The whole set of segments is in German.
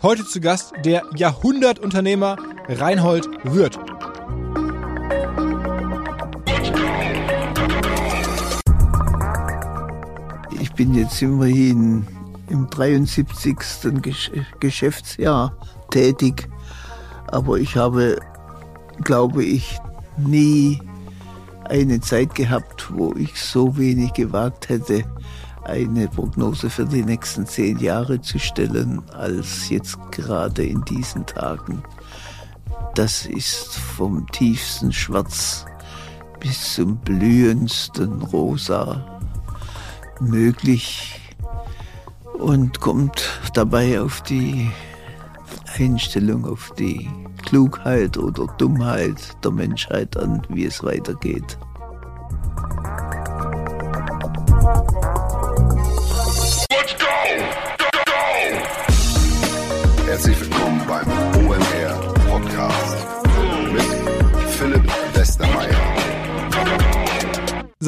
Heute zu Gast der Jahrhundertunternehmer Reinhold Wirth. Ich bin jetzt immerhin im 73. Geschäftsjahr tätig, aber ich habe, glaube ich, nie eine Zeit gehabt, wo ich so wenig gewagt hätte, eine Prognose für die nächsten zehn Jahre zu stellen, als jetzt gerade in diesen Tagen. Das ist vom tiefsten Schwarz bis zum blühendsten Rosa möglich und kommt dabei auf die Einstellung, auf die Klugheit oder Dummheit der Menschheit an, wie es weitergeht.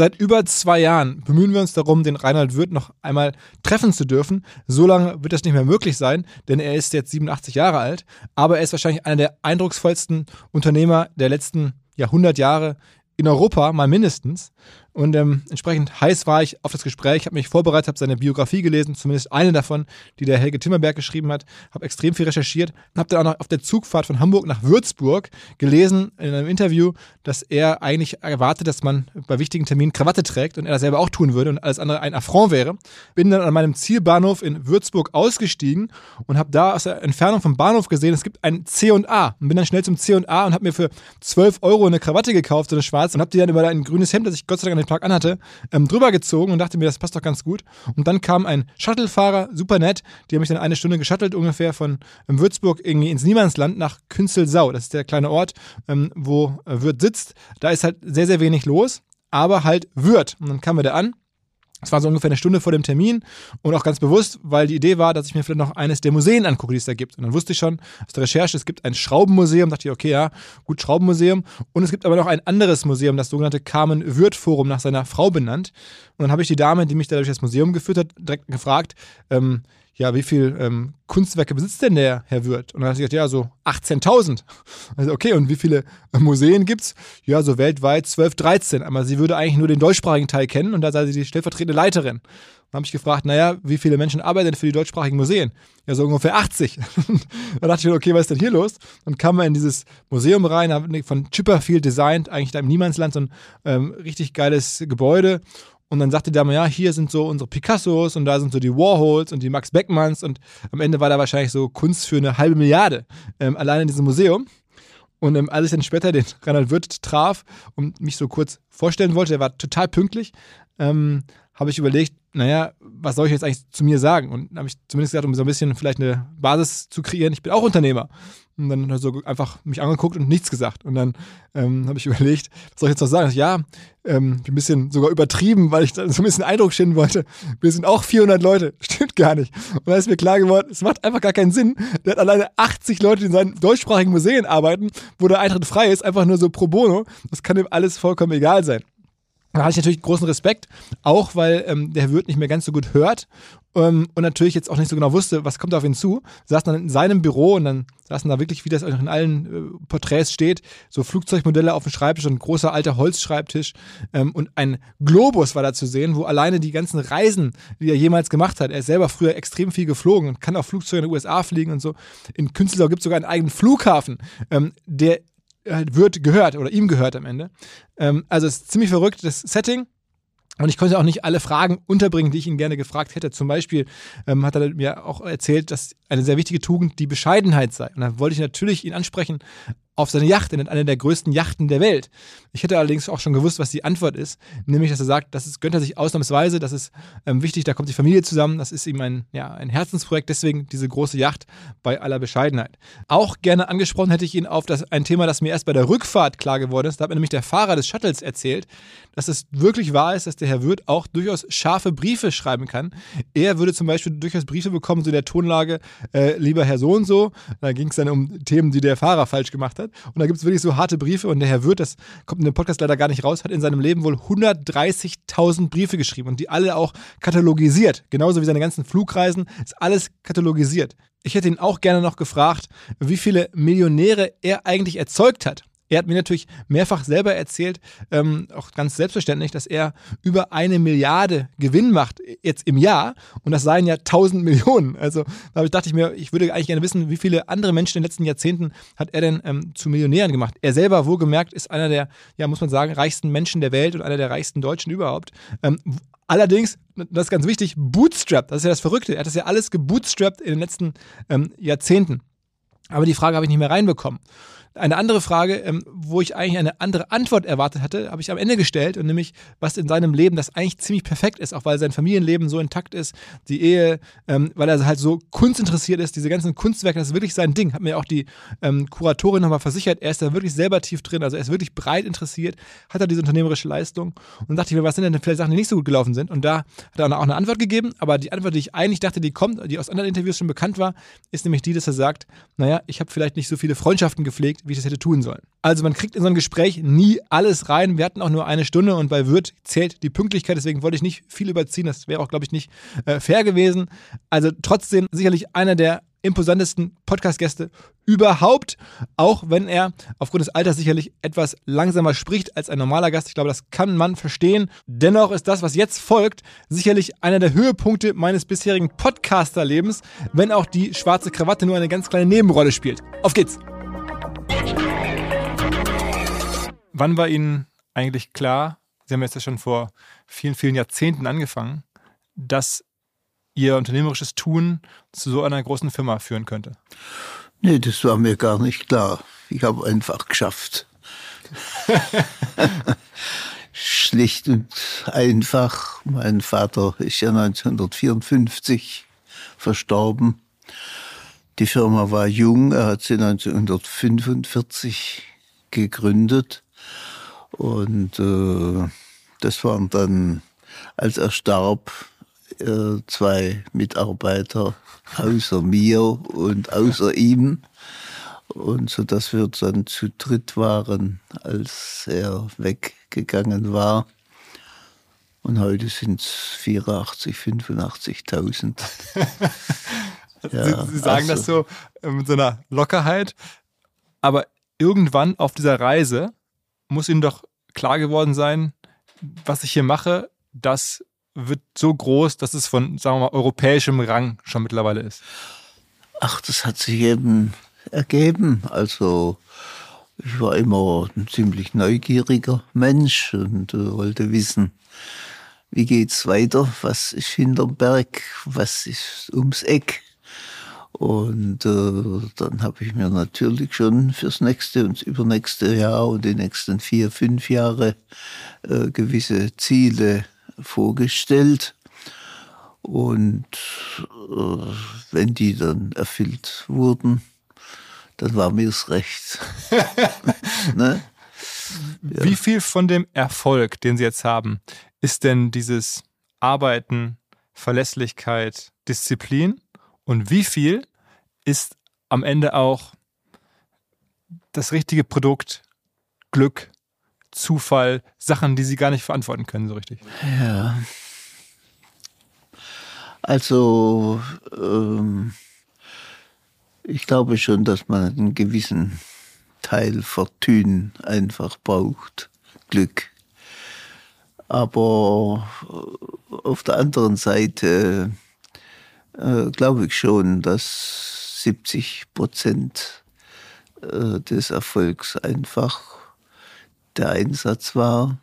Seit über zwei Jahren bemühen wir uns darum, den Reinhard Wirth noch einmal treffen zu dürfen. So lange wird das nicht mehr möglich sein, denn er ist jetzt 87 Jahre alt. Aber er ist wahrscheinlich einer der eindrucksvollsten Unternehmer der letzten Jahrhundert Jahre in Europa, mal mindestens. Und ähm, entsprechend heiß war ich auf das Gespräch, habe mich vorbereitet, habe seine Biografie gelesen, zumindest eine davon, die der Helge Timmerberg geschrieben hat, habe extrem viel recherchiert, habe dann auch noch auf der Zugfahrt von Hamburg nach Würzburg gelesen in einem Interview, dass er eigentlich erwartet, dass man bei wichtigen Terminen Krawatte trägt und er das selber auch tun würde und alles andere ein Affront wäre. Bin dann an meinem Zielbahnhof in Würzburg ausgestiegen und habe da aus der Entfernung vom Bahnhof gesehen, es gibt ein C&A und bin dann schnell zum C&A und habe mir für 12 Euro eine Krawatte gekauft, so eine schwarze und habe die dann über ein grünes Hemd, das ich Gott sei Dank den Tag anhatte, ähm, drüber gezogen und dachte mir, das passt doch ganz gut. Und dann kam ein Shuttlefahrer, super nett, die haben mich dann eine Stunde geschuttelt, ungefähr von ähm, Würzburg irgendwie ins Niemandsland nach Künzelsau. Das ist der kleine Ort, ähm, wo äh, Würth sitzt. Da ist halt sehr, sehr wenig los, aber halt Würth. Und dann kamen wir da an es war so ungefähr eine Stunde vor dem Termin und auch ganz bewusst, weil die Idee war, dass ich mir vielleicht noch eines der Museen angucke, die es da gibt. Und dann wusste ich schon aus der Recherche, es gibt ein Schraubenmuseum, dachte ich, okay, ja, gut, Schraubenmuseum. Und es gibt aber noch ein anderes Museum, das sogenannte Carmen Würth Forum, nach seiner Frau benannt. Und dann habe ich die Dame, die mich da durch das Museum geführt hat, direkt gefragt, ähm, ja, wie viel ähm, Kunstwerke besitzt denn der Herr Wirth? Und dann hat sie gesagt, ja, so 18.000. Also, okay, und wie viele äh, Museen gibt es? Ja, so weltweit 12, 13. Aber sie würde eigentlich nur den deutschsprachigen Teil kennen und da sei sie die stellvertretende Leiterin. Dann habe ich gefragt, naja, wie viele Menschen arbeiten denn für die deutschsprachigen Museen? Ja, so ungefähr 80. dann dachte ich okay, was ist denn hier los? Dann kam man in dieses Museum rein, von Chipperfield designt, eigentlich da im Niemandsland, so ein ähm, richtig geiles Gebäude. Und dann sagte der mal, ja, hier sind so unsere Picassos und da sind so die Warhols und die Max Beckmanns und am Ende war da wahrscheinlich so Kunst für eine halbe Milliarde ähm, allein in diesem Museum. Und ähm, als ich dann später den Reinhard Wirth traf und mich so kurz vorstellen wollte, der war total pünktlich, ähm, habe ich überlegt, naja, was soll ich jetzt eigentlich zu mir sagen? Und habe ich zumindest gesagt, um so ein bisschen vielleicht eine Basis zu kreieren, ich bin auch Unternehmer. Und dann hat er so einfach mich angeguckt und nichts gesagt. Und dann ähm, habe ich überlegt, was soll ich jetzt noch sagen? Ich, ja, ähm, ein bisschen sogar übertrieben, weil ich so ein bisschen Eindruck schinden wollte. Wir sind auch 400 Leute. Stimmt gar nicht. Und dann ist mir klar geworden, es macht einfach gar keinen Sinn. Der hat alleine 80 Leute, die in seinen deutschsprachigen Museen arbeiten, wo der Eintritt frei ist, einfach nur so pro bono. Das kann ihm alles vollkommen egal sein. Da hatte ich natürlich großen Respekt, auch weil ähm, der Wirt nicht mehr ganz so gut hört ähm, und natürlich jetzt auch nicht so genau wusste, was kommt auf ihn zu. Saß dann in seinem Büro und dann saßen da wirklich, wie das auch in allen äh, Porträts steht, so Flugzeugmodelle auf dem Schreibtisch und ein großer alter Holzschreibtisch ähm, und ein Globus war da zu sehen, wo alleine die ganzen Reisen, die er jemals gemacht hat, er ist selber früher extrem viel geflogen und kann auch Flugzeuge in den USA fliegen und so. In Künstler gibt es sogar einen eigenen Flughafen, ähm, der wird gehört oder ihm gehört am Ende. Ähm, also es ist ziemlich verrückt, das Setting. Und ich konnte auch nicht alle Fragen unterbringen, die ich ihn gerne gefragt hätte. Zum Beispiel ähm, hat er mir auch erzählt, dass eine sehr wichtige Tugend die Bescheidenheit sei. Und da wollte ich natürlich ihn ansprechen auf seine Yacht, in eine der größten Yachten der Welt. Ich hätte allerdings auch schon gewusst, was die Antwort ist, nämlich, dass er sagt, das ist, gönnt er sich ausnahmsweise, das ist ähm, wichtig, da kommt die Familie zusammen, das ist ihm ein, ja, ein Herzensprojekt, deswegen diese große Yacht bei aller Bescheidenheit. Auch gerne angesprochen hätte ich ihn auf das, ein Thema, das mir erst bei der Rückfahrt klar geworden ist. Da hat mir nämlich der Fahrer des Shuttles erzählt, dass es wirklich wahr ist, dass der Herr Wirth auch durchaus scharfe Briefe schreiben kann. Er würde zum Beispiel durchaus Briefe bekommen, so der Tonlage, äh, lieber Herr so und so. Da ging es dann um Themen, die der Fahrer falsch gemacht hat. Und da gibt es wirklich so harte Briefe. Und der Herr Wirth, das kommt in dem Podcast leider gar nicht raus, hat in seinem Leben wohl 130.000 Briefe geschrieben und die alle auch katalogisiert. Genauso wie seine ganzen Flugreisen ist alles katalogisiert. Ich hätte ihn auch gerne noch gefragt, wie viele Millionäre er eigentlich erzeugt hat. Er hat mir natürlich mehrfach selber erzählt, ähm, auch ganz selbstverständlich, dass er über eine Milliarde Gewinn macht jetzt im Jahr und das seien ja 1000 Millionen. Also da dachte ich mir, ich würde eigentlich gerne wissen, wie viele andere Menschen in den letzten Jahrzehnten hat er denn ähm, zu Millionären gemacht. Er selber, wohlgemerkt, ist einer der, ja, muss man sagen, reichsten Menschen der Welt und einer der reichsten Deutschen überhaupt. Ähm, Allerdings, das ist ganz wichtig, bootstrapped, das ist ja das Verrückte. Er hat das ja alles gebootstrapped in den letzten ähm, Jahrzehnten. Aber die Frage habe ich nicht mehr reinbekommen. Eine andere Frage, ähm, wo ich eigentlich eine andere Antwort erwartet hatte, habe ich am Ende gestellt und nämlich, was in seinem Leben das eigentlich ziemlich perfekt ist, auch weil sein Familienleben so intakt ist, die Ehe, ähm, weil er halt so kunstinteressiert ist, diese ganzen Kunstwerke, das ist wirklich sein Ding. Hat mir auch die ähm, Kuratorin nochmal versichert, er ist da wirklich selber tief drin, also er ist wirklich breit interessiert, hat er diese unternehmerische Leistung und dachte ich mir, was sind denn vielleicht Sachen, die nicht so gut gelaufen sind? Und da hat er auch eine Antwort gegeben, aber die Antwort, die ich eigentlich dachte, die kommt, die aus anderen Interviews schon bekannt war, ist nämlich die, dass er sagt, naja, ich habe vielleicht nicht so viele Freundschaften gepflegt, wie ich das hätte tun sollen. Also man kriegt in so ein Gespräch nie alles rein. Wir hatten auch nur eine Stunde und bei Wirt zählt die Pünktlichkeit, deswegen wollte ich nicht viel überziehen. Das wäre auch, glaube ich, nicht äh, fair gewesen. Also trotzdem sicherlich einer der imposantesten Podcast-Gäste überhaupt, auch wenn er aufgrund des Alters sicherlich etwas langsamer spricht als ein normaler Gast. Ich glaube, das kann man verstehen. Dennoch ist das, was jetzt folgt, sicherlich einer der Höhepunkte meines bisherigen Podcaster-Lebens, wenn auch die schwarze Krawatte nur eine ganz kleine Nebenrolle spielt. Auf geht's! Wann war Ihnen eigentlich klar, Sie haben jetzt ja schon vor vielen, vielen Jahrzehnten angefangen, dass Ihr unternehmerisches Tun zu so einer großen Firma führen könnte? Nee, das war mir gar nicht klar. Ich habe einfach geschafft. Schlicht und einfach. Mein Vater ist ja 1954 verstorben. Die Firma war jung, er hat sie 1945 gegründet. Und äh, das waren dann, als er starb, äh, zwei Mitarbeiter außer mir und außer ihm. Und so dass wir dann zu dritt waren, als er weggegangen war. Und heute sind es 84, 85.000. ja, Sie, Sie, sagen also, das so äh, mit so einer Lockerheit. Aber irgendwann auf dieser Reise muss Ihnen doch klar geworden sein, was ich hier mache, das wird so groß, dass es von, sagen wir mal, europäischem Rang schon mittlerweile ist. Ach, das hat sich eben ergeben. Also ich war immer ein ziemlich neugieriger Mensch und äh, wollte wissen, wie geht's weiter, was ist hinterm Berg, was ist ums Eck. Und äh, dann habe ich mir natürlich schon fürs nächste und übernächste Jahr und die nächsten vier, fünf Jahre äh, gewisse Ziele vorgestellt. Und äh, wenn die dann erfüllt wurden, dann war mir es recht. ne? ja. Wie viel von dem Erfolg, den Sie jetzt haben, ist denn dieses Arbeiten, Verlässlichkeit, Disziplin? Und wie viel ist am Ende auch das richtige Produkt, Glück, Zufall, Sachen, die sie gar nicht verantworten können, so richtig. Ja. Also, ähm, ich glaube schon, dass man einen gewissen Teil Fortune einfach braucht, Glück. Aber auf der anderen Seite äh, glaube ich schon, dass 70 Prozent äh, des Erfolgs einfach der Einsatz war.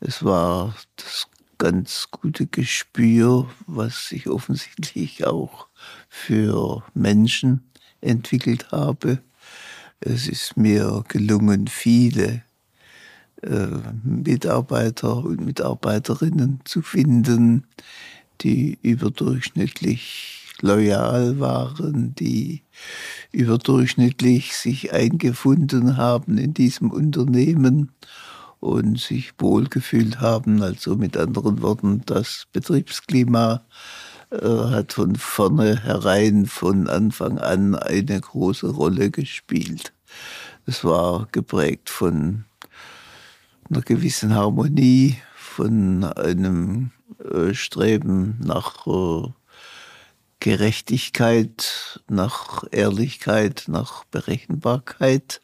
Es war das ganz gute Gespür, was ich offensichtlich auch für Menschen entwickelt habe. Es ist mir gelungen, viele äh, Mitarbeiter und Mitarbeiterinnen zu finden, die überdurchschnittlich loyal waren, die überdurchschnittlich sich eingefunden haben in diesem Unternehmen und sich wohlgefühlt haben. Also mit anderen Worten, das Betriebsklima äh, hat von vornherein, von Anfang an eine große Rolle gespielt. Es war geprägt von einer gewissen Harmonie, von einem äh, Streben nach äh, Gerechtigkeit, nach Ehrlichkeit, nach Berechenbarkeit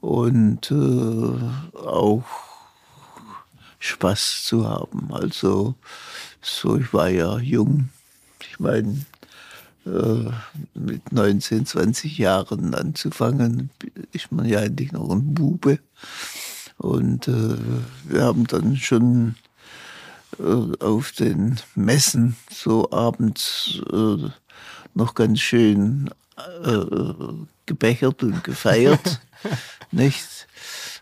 und äh, auch Spaß zu haben. Also so, ich war ja jung. Ich meine, äh, mit 19, 20 Jahren anzufangen, ist man ja eigentlich noch ein Bube. Und äh, wir haben dann schon äh, auf den Messen so abends äh, noch ganz schön äh, gebechert und gefeiert, nicht?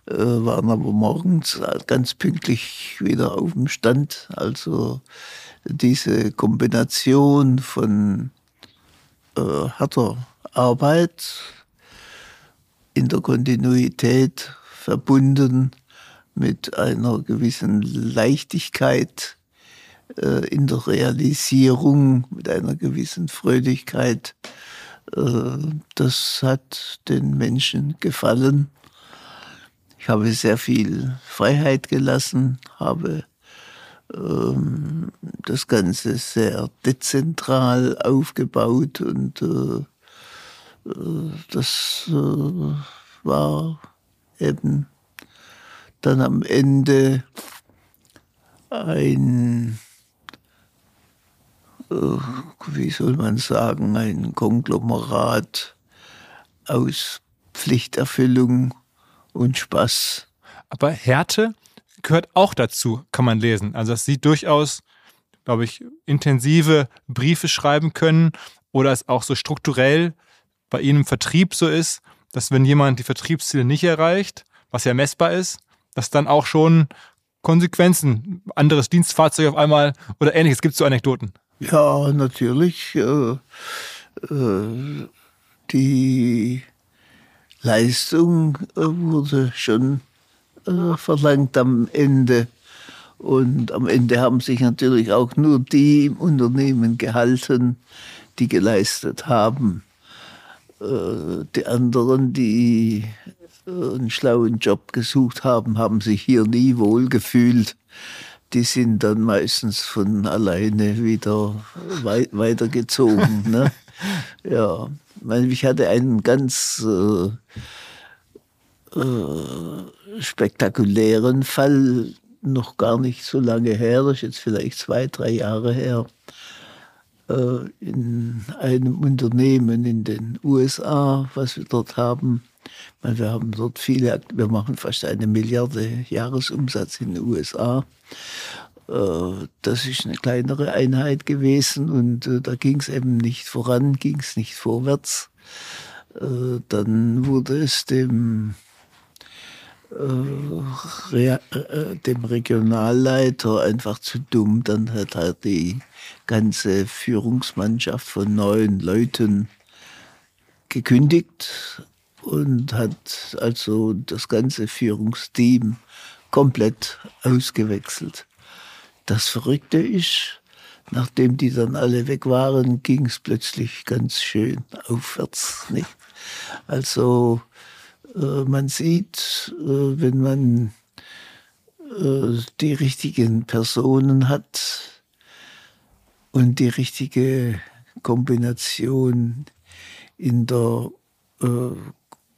Äh, waren aber morgens ganz pünktlich wieder auf dem Stand. Also diese Kombination von äh, harter Arbeit in der Kontinuität verbunden mit einer gewissen Leichtigkeit äh, in der Realisierung, mit einer gewissen Fröhlichkeit. Äh, das hat den Menschen gefallen. Ich habe sehr viel Freiheit gelassen, habe ähm, das Ganze sehr dezentral aufgebaut und äh, äh das äh, war eben dann am Ende ein, äh, wie soll man sagen, ein Konglomerat aus Pflichterfüllung und Spaß. Aber Härte gehört auch dazu, kann man lesen. Also dass Sie durchaus, glaube ich, intensive Briefe schreiben können oder es auch so strukturell bei Ihnen im Vertrieb so ist, dass wenn jemand die Vertriebsziele nicht erreicht, was ja messbar ist, dass dann auch schon Konsequenzen, anderes Dienstfahrzeug auf einmal oder ähnliches. Gibt es so Anekdoten? Ja, natürlich. Äh, äh, die Leistung äh, wurde schon äh, verlangt am Ende. Und am Ende haben sich natürlich auch nur die im Unternehmen gehalten, die geleistet haben. Äh, die anderen, die einen schlauen Job gesucht haben, haben sich hier nie wohl gefühlt. Die sind dann meistens von alleine wieder wei weitergezogen. ne? Ja, ich hatte einen ganz äh, äh, spektakulären Fall, noch gar nicht so lange her, das ist jetzt vielleicht zwei, drei Jahre her, äh, in einem Unternehmen in den USA, was wir dort haben. Wir haben dort viele, wir machen fast eine Milliarde Jahresumsatz in den USA. Äh, das ist eine kleinere Einheit gewesen und äh, da ging es eben nicht voran, ging es nicht vorwärts. Dann wurde es dem dem Regionalleiter einfach zu dumm. Dann hat er die ganze Führungsmannschaft von neun Leuten gekündigt und hat also das ganze Führungsteam komplett ausgewechselt. Das Verrückte ist, nachdem die dann alle weg waren, ging es plötzlich ganz schön aufwärts. Nicht? Also äh, man sieht, äh, wenn man äh, die richtigen Personen hat, und die richtige Kombination in der, äh,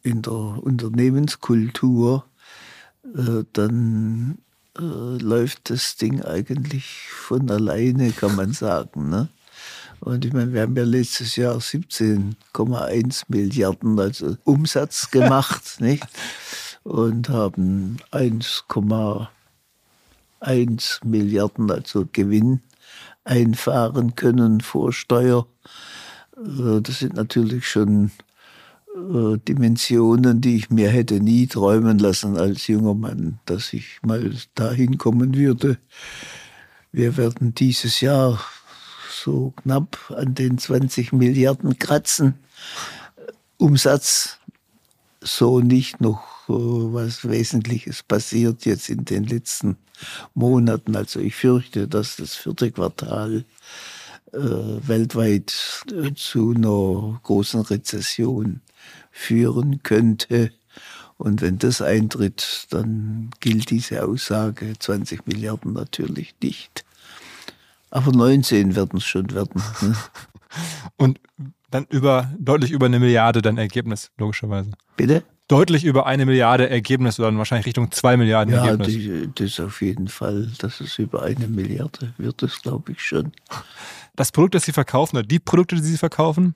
in der Unternehmenskultur, äh, dann äh, läuft das Ding eigentlich von alleine, kann man sagen. Ne? Und ich meine, wir haben ja letztes Jahr 17,1 Milliarden also Umsatz gemacht, nicht? Und haben 1,1 Milliarden also Gewinn einfahren können vor Steuer. Äh, das sind natürlich schon äh, Dimensionen, die ich mir hätte nie träumen lassen als junger Mann, dass ich mal dahin kommen würde. Wir werden dieses Jahr so knapp an den 20 Milliarden kratzen. Umsatz so nicht noch äh, was Wesentliches passiert jetzt in den letzten Monaten. Also ich fürchte, dass das vierte Quartal weltweit äh, zu einer großen Rezession führen könnte. Und wenn das eintritt, dann gilt diese Aussage 20 Milliarden natürlich nicht. Aber 19 werden es schon werden. Ne? Und dann über, deutlich über eine Milliarde dann Ergebnis, logischerweise. Bitte? Deutlich über eine Milliarde Ergebnis oder wahrscheinlich Richtung zwei Milliarden Ja, Ergebnis. die, das auf jeden Fall, dass es über eine Milliarde wird, das glaube ich schon. Das Produkt, das sie verkaufen, oder die Produkte, die sie verkaufen,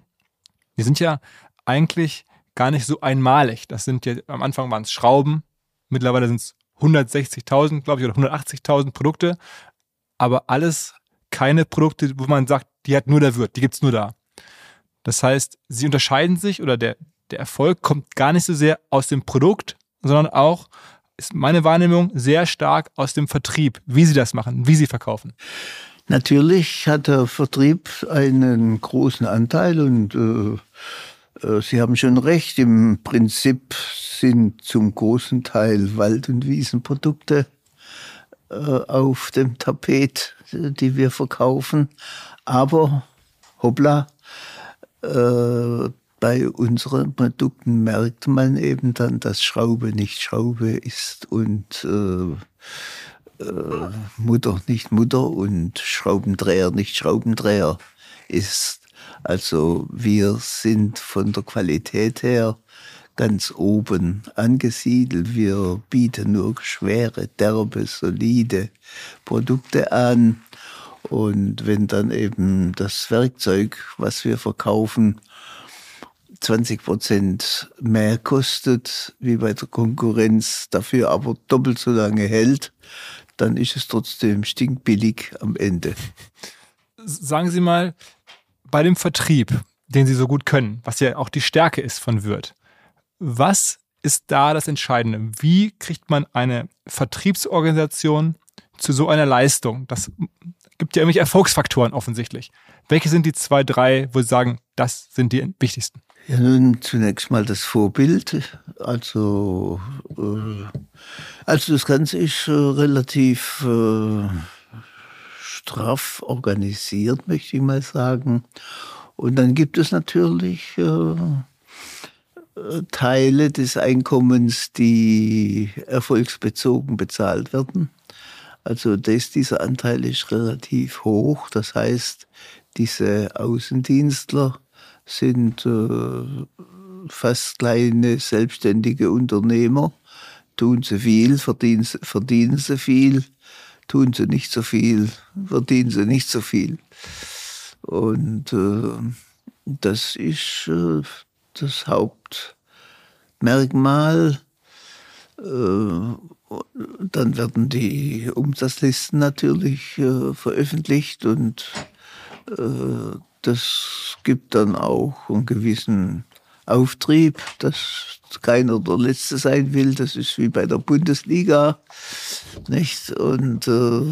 die sind ja eigentlich gar nicht so einmalig. Das sind ja, am Anfang waren es Schrauben, mittlerweile sind es 160.000, glaube ich, oder 180.000 Produkte, aber alles keine Produkte, wo man sagt, die hat nur der Wirt, die gibt's nur da. Das heißt, sie unterscheiden sich oder der, der Erfolg kommt gar nicht so sehr aus dem Produkt, sondern auch, ist meine Wahrnehmung, sehr stark aus dem Vertrieb, wie sie das machen, wie sie verkaufen. Natürlich hat der Vertrieb einen großen Anteil und äh, äh, Sie haben schon recht, im Prinzip sind zum großen Teil Wald- und Wiesenprodukte äh, auf dem Tapet, die wir verkaufen. Aber, hoppla, äh, bei unseren Produkten merkt man eben dann, dass Schraube nicht Schraube ist und äh, äh, Mutter nicht Mutter und Schraubendreher nicht Schraubendreher ist. Also wir sind von der Qualität her ganz oben angesiedelt. Wir bieten nur schwere, derbe, solide Produkte an. Und wenn dann eben das Werkzeug, was wir verkaufen, 20 Prozent mehr kostet wie bei der Konkurrenz, dafür aber doppelt so lange hält, dann ist es trotzdem stinkbillig am Ende. Sagen Sie mal, bei dem Vertrieb, den Sie so gut können, was ja auch die Stärke ist von Wirt, was ist da das Entscheidende? Wie kriegt man eine Vertriebsorganisation zu so einer Leistung? Das gibt ja irgendwelche Erfolgsfaktoren offensichtlich. Welche sind die zwei, drei, wo Sie sagen, das sind die wichtigsten? Ja, nun zunächst mal das Vorbild. Also, äh, also das Ganze ist äh, relativ äh, straff organisiert, möchte ich mal sagen. Und dann gibt es natürlich äh, äh, Teile des Einkommens, die erfolgsbezogen bezahlt werden. Also das, dieser Anteil ist relativ hoch. Das heißt, diese Außendienstler sind äh, fast kleine selbstständige Unternehmer. Tun sie viel, verdienen, sie- verdienen sie viel. Tun sie nicht so viel, verdienen sie nicht so viel. Und äh, das ist äh, das Hauptmerkmal. Äh, dann werden die Umsatzlisten natürlich äh, veröffentlicht und äh, das gibt dann auch einen gewissen Auftrieb, dass keiner der Letzte sein will. Das ist wie bei der Bundesliga, nicht? Und äh,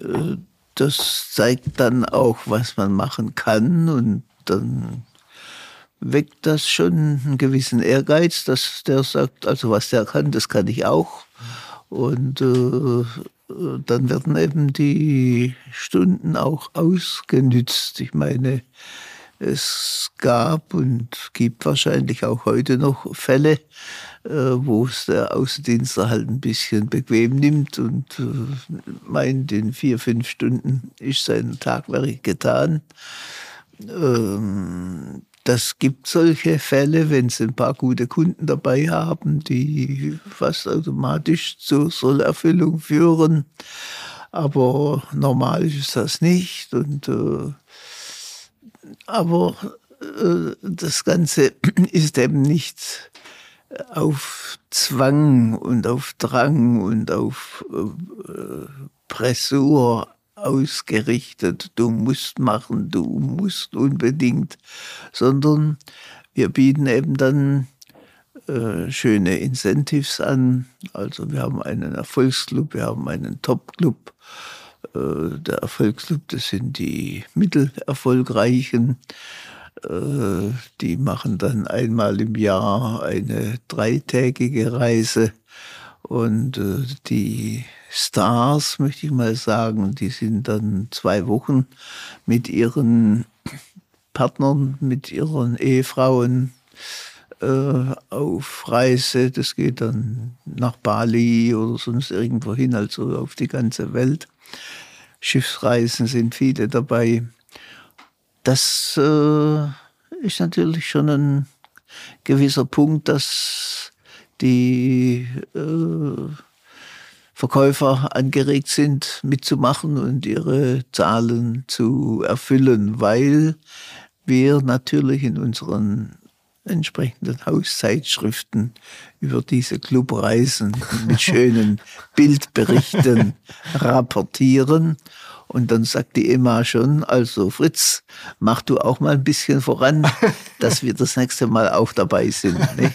äh, das zeigt dann auch, was man machen kann und dann weckt das schon einen gewissen Ehrgeiz, dass der sagt, also was der kann, das kann ich auch. Und äh, dann werden eben die Stunden auch ausgenützt. Ich meine, es gab und gibt wahrscheinlich auch heute noch Fälle, äh, wo es der Außendienstler halt ein bisschen bequem nimmt und äh, meint, in vier, fünf Stunden ist sein Tagwerk getan. Das gibt solche Fälle, wenn Sie ein paar gute Kunden dabei haben, die fast automatisch zur Sollerfüllung führen. Aber normal ist das nicht. Und, äh, aber äh, das Ganze ist eben nicht auf Zwang und auf Drang und auf äh, Pressur ausgerichtet, du musst machen, du musst unbedingt, sondern wir bieten eben dann äh, schöne Incentives an. Also wir haben einen Erfolgsclub, wir haben einen Topclub. Äh, der Erfolgsclub, das sind die Mittelerfolgreichen. Äh, die machen dann einmal im Jahr eine dreitägige Reise. Und äh, die Stars, möchte ich mal sagen, die sind dann zwei Wochen mit ihren Partnern, mit ihren Ehefrauen äh, auf Reise. Das geht dann nach Bali oder sonst irgendwo hin, also auf die ganze Welt. Schiffsreisen sind viele dabei. das äh, ist natürlich schon ein gewisser Punkt, dass die äh, Verkäufer angeregt sind, mitzumachen und ihre Zahlen zu erfüllen, weil wir natürlich in unseren entsprechenden Hauszeitschriften über diese Clubreisen mit schönen Bildberichten rapportieren. Und dann sagt die Emma schon, also Fritz, mach du auch mal ein bisschen voran, dass wir das nächste Mal auch dabei sind. Nicht?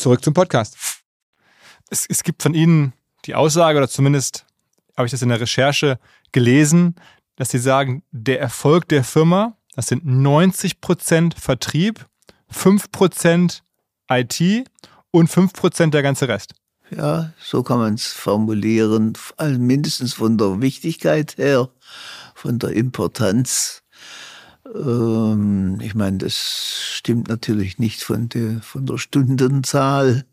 Zurück zum Podcast. Es, es gibt von Ihnen die Aussage, oder zumindest habe ich das in der Recherche gelesen, dass Sie sagen, der Erfolg der Firma das sind 90 Prozent Vertrieb, 5 Prozent IT und 5 Prozent der ganze Rest. Ja, so kann man es formulieren. Also mindestens von der Wichtigkeit her, von der Importanz. Ähm, ich meine, das stimmt natürlich nicht von der, von der Stundenzahl,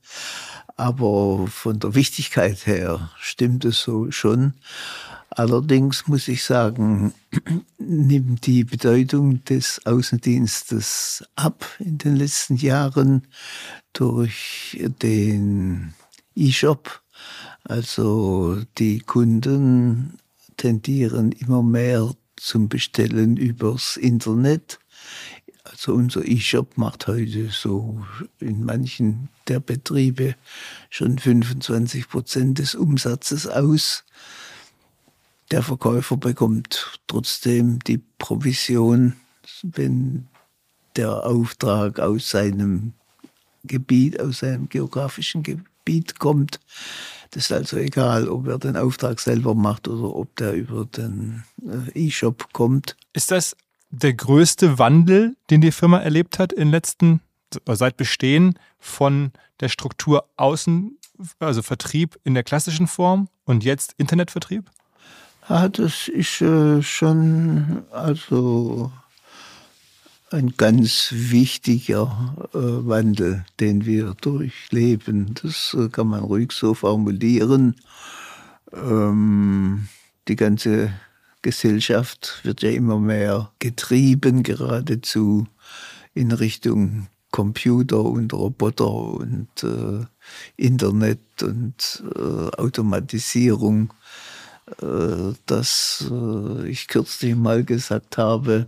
aber von der Wichtigkeit her stimmt es so schon. Allerdings muss ich sagen, nimmt die Bedeutung des Außendienstes ab in den letzten Jahren durch den E-Shop. Also die Kunden tendieren immer mehr zum Bestellen übers Internet. Also unser E-Shop macht heute so in manchen der Betriebe schon 25 Prozent des Umsatzes aus. Der Verkäufer bekommt trotzdem die Provision, wenn der Auftrag aus seinem Gebiet, aus seinem geografischen Gebiet kommt. Das ist also egal, ob er den Auftrag selber macht oder ob der über den äh, E-Shop kommt. Ist das der größte Wandel, den die Firma erlebt hat in letzten, seit Bestehen von der Struktur Außen, also Vertrieb in der klassischen Form und jetzt Internetvertrieb? Ah, das ist äh, schon also ein ganz wichtiger äh, Wandel, den wir durchleben. Das äh, kann man ruhig so formulieren. Ähm, die ganze Gesellschaft wird ja immer mehr getrieben, geradezu in Richtung Computer und Roboter und äh, Internet und äh, Automatisierung. Äh, dass äh, ich kürzlich mal gesagt habe,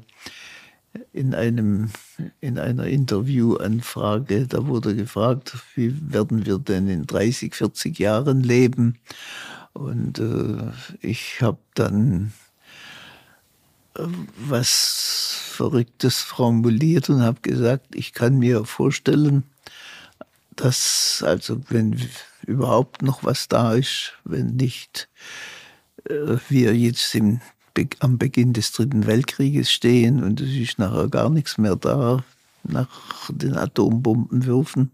in einem in einer Interviewanfrage, da wurde gefragt, wie werden wir denn in 30, 40 Jahren leben? Und äh, ich habe dann äh, was Verrücktes formuliert und habe gesagt, ich kann mir vorstellen, dass also wenn überhaupt noch was da ist, wenn nicht äh, wir jetzt im, am Beginn des Dritten Weltkrieges stehen und es ist nachher gar nichts mehr da nach den Atombombenwürfen.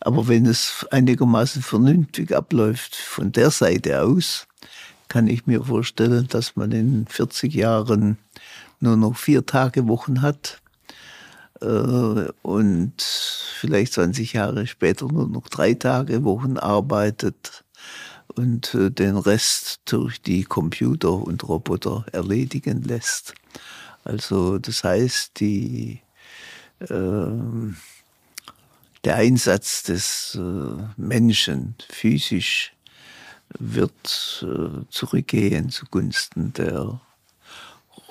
Aber wenn es einigermaßen vernünftig abläuft von der Seite aus, kann ich mir vorstellen, dass man in 40 Jahren nur noch vier Tage Wochen hat äh, und vielleicht 20 Jahre später nur noch drei Tage Wochen arbeitet und äh, den Rest durch die Computer und Roboter erledigen lässt. Also das heißt, die, äh, der Einsatz des äh, Menschen physisch wird äh, zurückgehen zugunsten der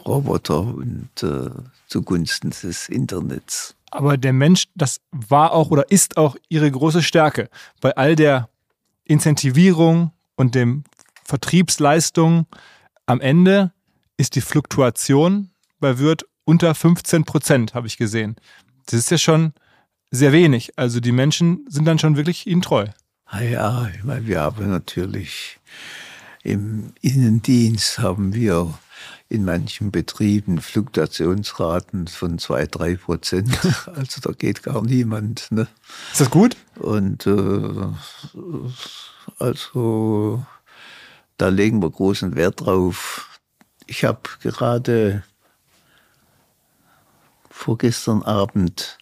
Roboter und äh, zugunsten des Internets. Aber der Mensch, das war auch oder ist auch ihre große Stärke. Bei all der Incentivierung und dem Vertriebsleistung am Ende ist die Fluktuation bei Wirt unter 15 Prozent, habe ich gesehen. Das ist ja schon sehr wenig. Also die Menschen sind dann schon wirklich ihnen treu. Ah ja, ich meine, wir haben natürlich im Innendienst haben wir in manchen Betrieben Fluktuationsraten von zwei, drei Prozent. Also da geht gar niemand. Ne? Ist das gut? Und äh, also da legen wir großen Wert drauf. Ich habe gerade vorgestern Abend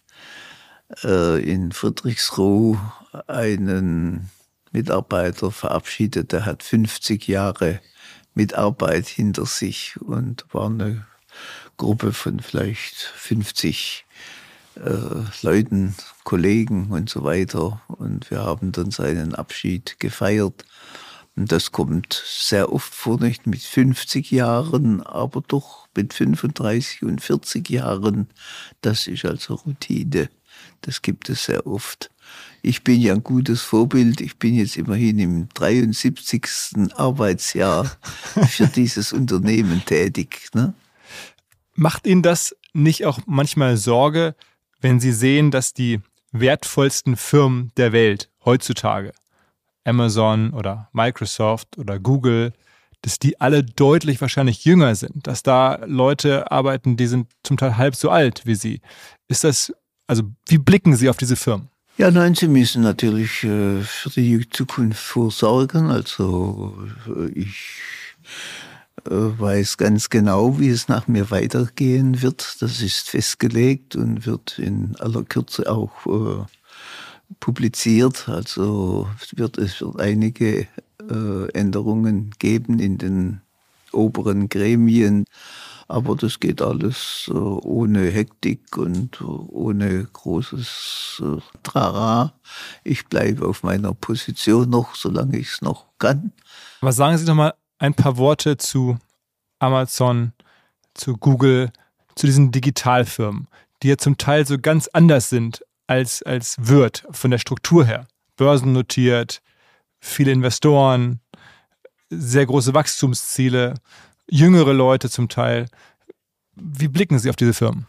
äh, in Friedrichsruh einen Mitarbeiter verabschiedet, der hat 50 Jahre Mitarbeit hinter sich und war eine Gruppe von vielleicht 50 äh, Leuten, Kollegen und so weiter. Und wir haben dann seinen Abschied gefeiert. Und das kommt sehr oft vor, nicht mit 50 Jahren, aber doch mit 35 und 40 Jahren. Das ist also Routine. Das gibt es sehr oft. Ich bin ja ein gutes Vorbild. Ich bin jetzt immerhin im 73. Arbeitsjahr für dieses Unternehmen tätig. Ne? Macht Ihnen das nicht auch manchmal Sorge, wenn Sie sehen, dass die wertvollsten Firmen der Welt heutzutage, Amazon oder Microsoft oder Google, dass die alle deutlich wahrscheinlich jünger sind, dass da Leute arbeiten, die sind zum Teil halb so alt wie Sie. Ist das, also wie blicken Sie auf diese Firmen? Ja, nein, Sie müssen natürlich äh, für die Zukunft vorsorgen. Also äh, ich weiß ganz genau, wie es nach mir weitergehen wird. Das ist festgelegt und wird in aller Kürze auch äh, publiziert. Also wird es wird einige äh, Änderungen geben in den oberen Gremien. Aber das geht alles äh, ohne Hektik und äh, ohne großes äh, Trara. Ich bleibe auf meiner Position noch, solange ich es noch kann. Was sagen Sie doch mal ein paar Worte zu Amazon, zu Google, zu diesen Digitalfirmen, die ja zum Teil so ganz anders sind als, als Wirt von der Struktur her. Börsennotiert, viele Investoren, sehr große Wachstumsziele jüngere Leute zum Teil. Wie blicken Sie auf diese Firmen?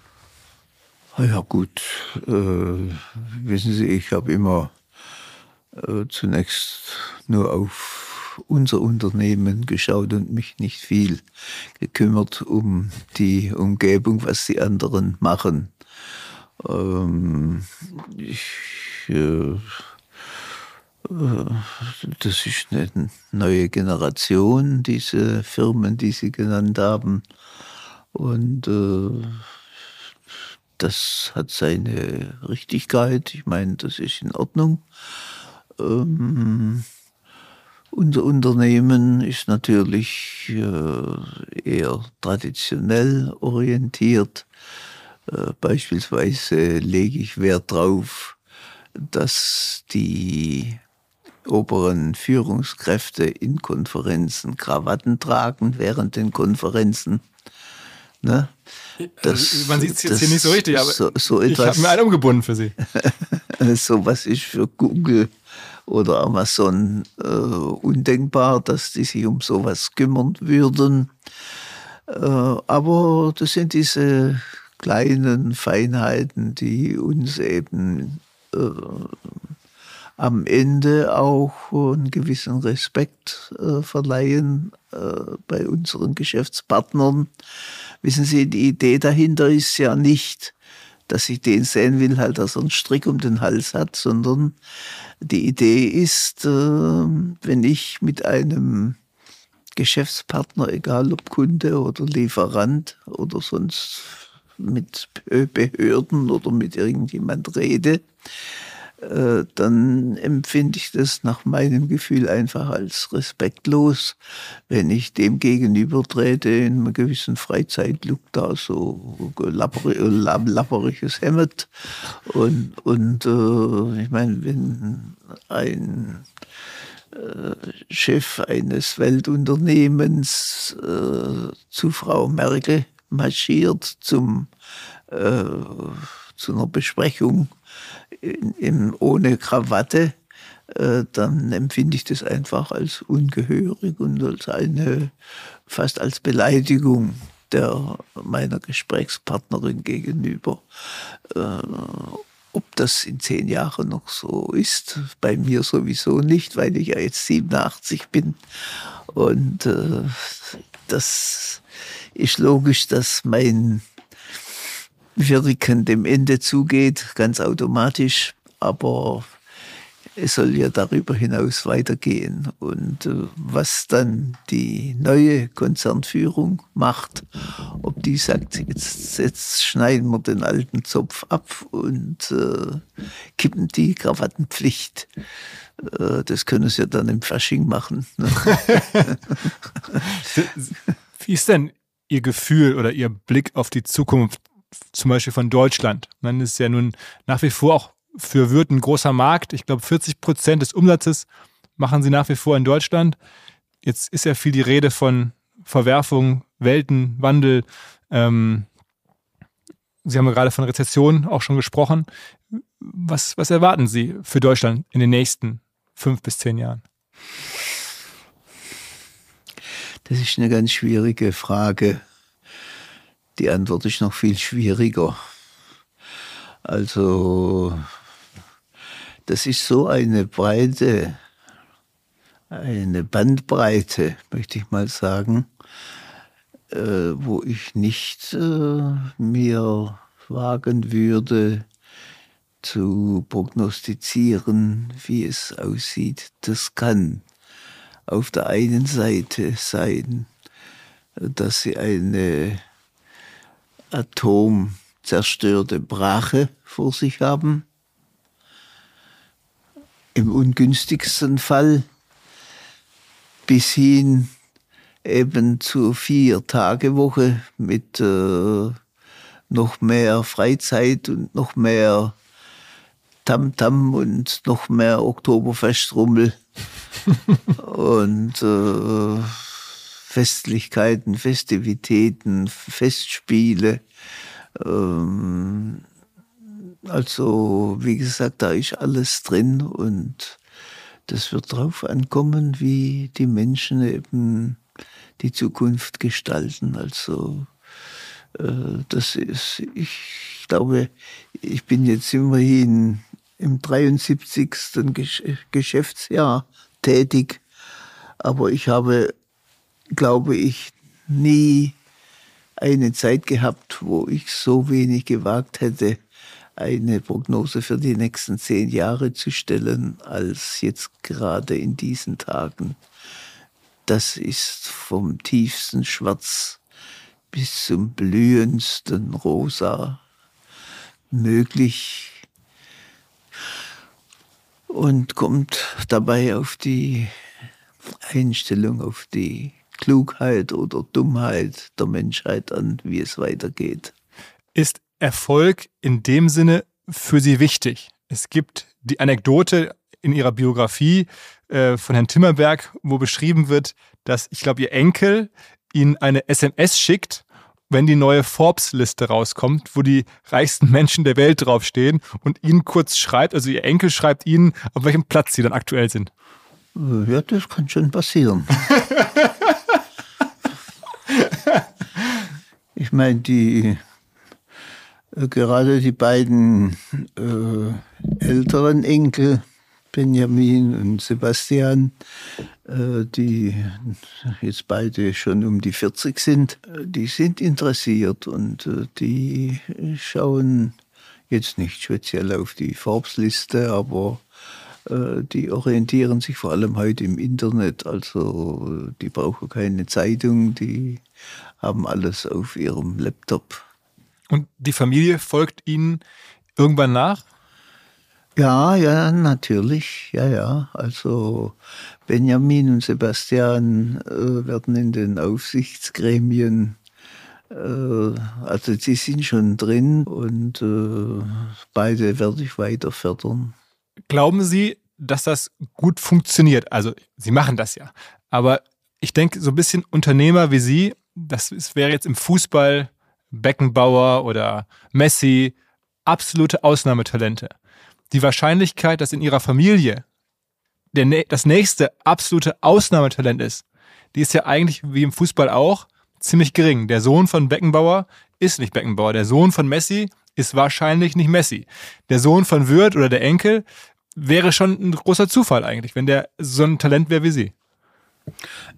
Ja gut, äh, wissen Sie, ich habe immer äh, zunächst nur auf unser Unternehmen geschaut und mich nicht viel gekümmert um die Umgebung, was die anderen machen. Ähm, ich äh, das ist eine neue Generation, diese Firmen, die Sie genannt haben. Und äh, das hat seine Richtigkeit. Ich meine, das ist in Ordnung. Ähm, unser Unternehmen ist natürlich äh, eher traditionell orientiert. Äh, beispielsweise lege ich Wert darauf, dass die oberen Führungskräfte in Konferenzen Krawatten tragen während den Konferenzen. Ne? Das, Man sieht es jetzt hier nicht so richtig, aber so, so ich habe mir einen umgebunden für Sie. so was ist für Google oder Amazon äh, undenkbar, dass die sich um sowas kümmern würden. Äh, aber das sind diese kleinen Feinheiten, die uns eben äh, am Ende auch einen gewissen Respekt äh, verleihen äh, bei unseren Geschäftspartnern. Wissen Sie, die Idee dahinter ist ja nicht, dass ich den sehen will, halt, dass er einen Strick um den Hals hat, sondern die Idee ist, äh, wenn ich mit einem Geschäftspartner, egal ob Kunde oder Lieferant oder sonst mit Behörden oder mit irgendjemand rede, dann empfinde ich das nach meinem Gefühl einfach als respektlos, wenn ich dem gegenübertrete in einem gewissen Freizeitlook da so lapperiges Hemd. Und, und äh, ich meine, wenn ein äh, Chef eines Weltunternehmens äh, zu Frau Merkel marschiert zum, äh, zu einer Besprechung in, in, ohne Krawatte, äh, dann empfinde ich das einfach als ungehörig und als eine, fast als Beleidigung der meiner Gesprächspartnerin gegenüber. Äh, ob das in zehn Jahren noch so ist, bei mir sowieso nicht, weil ich ja jetzt 87 bin. Und äh, das ist logisch, dass mein Wirken dem Ende zugeht, ganz automatisch. Aber es soll ja darüber hinaus weitergehen. Und äh, was dann die neue Konzernführung macht, ob die sagt, jetzt, jetzt schneiden wir den alten Zopf ab und äh, kippen die Krawattenpflicht. Äh, das können sie ja dann im Fasching machen. Ne? Wie ist denn Ihr Gefühl oder Ihr Blick auf die Zukunft zum Beispiel von Deutschland? Man ist ja nun nach wie vor auch für Würth ein großer Markt. Ich glaube, 40 Prozent des Umsatzes machen sie nach wie vor in Deutschland. Jetzt ist ja viel die Rede von Verwerfung, Weltenwandel. Ähm, sie haben ja gerade von Rezession auch schon gesprochen. Was, was erwarten Sie für Deutschland in den nächsten fünf bis zehn Jahren? Das ist eine ganz schwierige Frage. Die Antwort ist noch viel schwieriger. Also das ist so eine breite, eine Bandbreite, möchte ich mal sagen, äh, wo ich nicht äh, mir wagen würde zu prognostizieren, wie es aussieht. Das kann auf der einen Seite sein, dass sie eine atomzerstörte Brache vor sich haben. Im ungünstigsten Fall bis hin eben zur Vier-Tage-Woche mit äh, noch mehr Freizeit und noch mehr Tamtam -Tam und noch mehr Oktoberfestrummel. Und äh, Festlichkeiten, Festivitäten, Festspiele. Ähm, also, wie gesagt, da ist alles drin und das wird darauf ankommen, wie die Menschen eben die Zukunft gestalten. Also, äh, das ist, ich glaube, ich bin jetzt immerhin im 73. Geschäftsjahr tätig, aber ich habe, glaube ich, nie eine Zeit gehabt, wo ich so wenig gewagt hätte, eine Prognose für die nächsten zehn Jahre zu stellen, als jetzt gerade in diesen Tagen. Das ist vom tiefsten Schwarz bis zum blühendsten Rosa möglich und kommt dabei auf die Einstellung, auf die Klugheit oder Dummheit der Menschheit an, wie es weitergeht. Ist Erfolg in dem Sinne für Sie wichtig? Es gibt die Anekdote in Ihrer Biografie äh, von Herrn Timmerberg, wo beschrieben wird, dass ich glaube, Ihr Enkel Ihnen eine SMS schickt, wenn die neue Forbes-Liste rauskommt, wo die reichsten Menschen der Welt draufstehen und Ihnen kurz schreibt, also Ihr Enkel schreibt Ihnen, auf welchem Platz Sie dann aktuell sind. Ja, das kann schon passieren. ich meine, die äh, gerade die beiden äh, älteren Enkel, Benjamin und Sebastian, äh, die jetzt beide schon um die 40 sind, äh, die sind interessiert und die schauen jetzt nicht speziell auf die Forbes-Liste, aber die orientieren sich vor allem heute im Internet, also die brauchen keine Zeitung, die haben alles auf ihrem Laptop. Und die Familie folgt Ihnen irgendwann nach? Ja, ja, natürlich, ja, ja. Also Benjamin und Sebastian äh, werden in den Aufsichtsgremien, äh, also die sind schon drin und äh, beide werde ich weiter fördern. Glauben Sie, dass das gut funktioniert? Also Sie machen das ja, aber ich denke, so ein bisschen Unternehmer wie Sie, das wäre jetzt im Fußball Beckenbauer oder Messi, absolute Ausnahmetalente die Wahrscheinlichkeit, dass in ihrer Familie der, das nächste absolute Ausnahmetalent ist, die ist ja eigentlich wie im Fußball auch ziemlich gering. Der Sohn von Beckenbauer ist nicht Beckenbauer. Der Sohn von Messi ist wahrscheinlich nicht Messi. Der Sohn von Würth oder der Enkel wäre schon ein großer Zufall eigentlich, wenn der so ein Talent wäre wie Sie.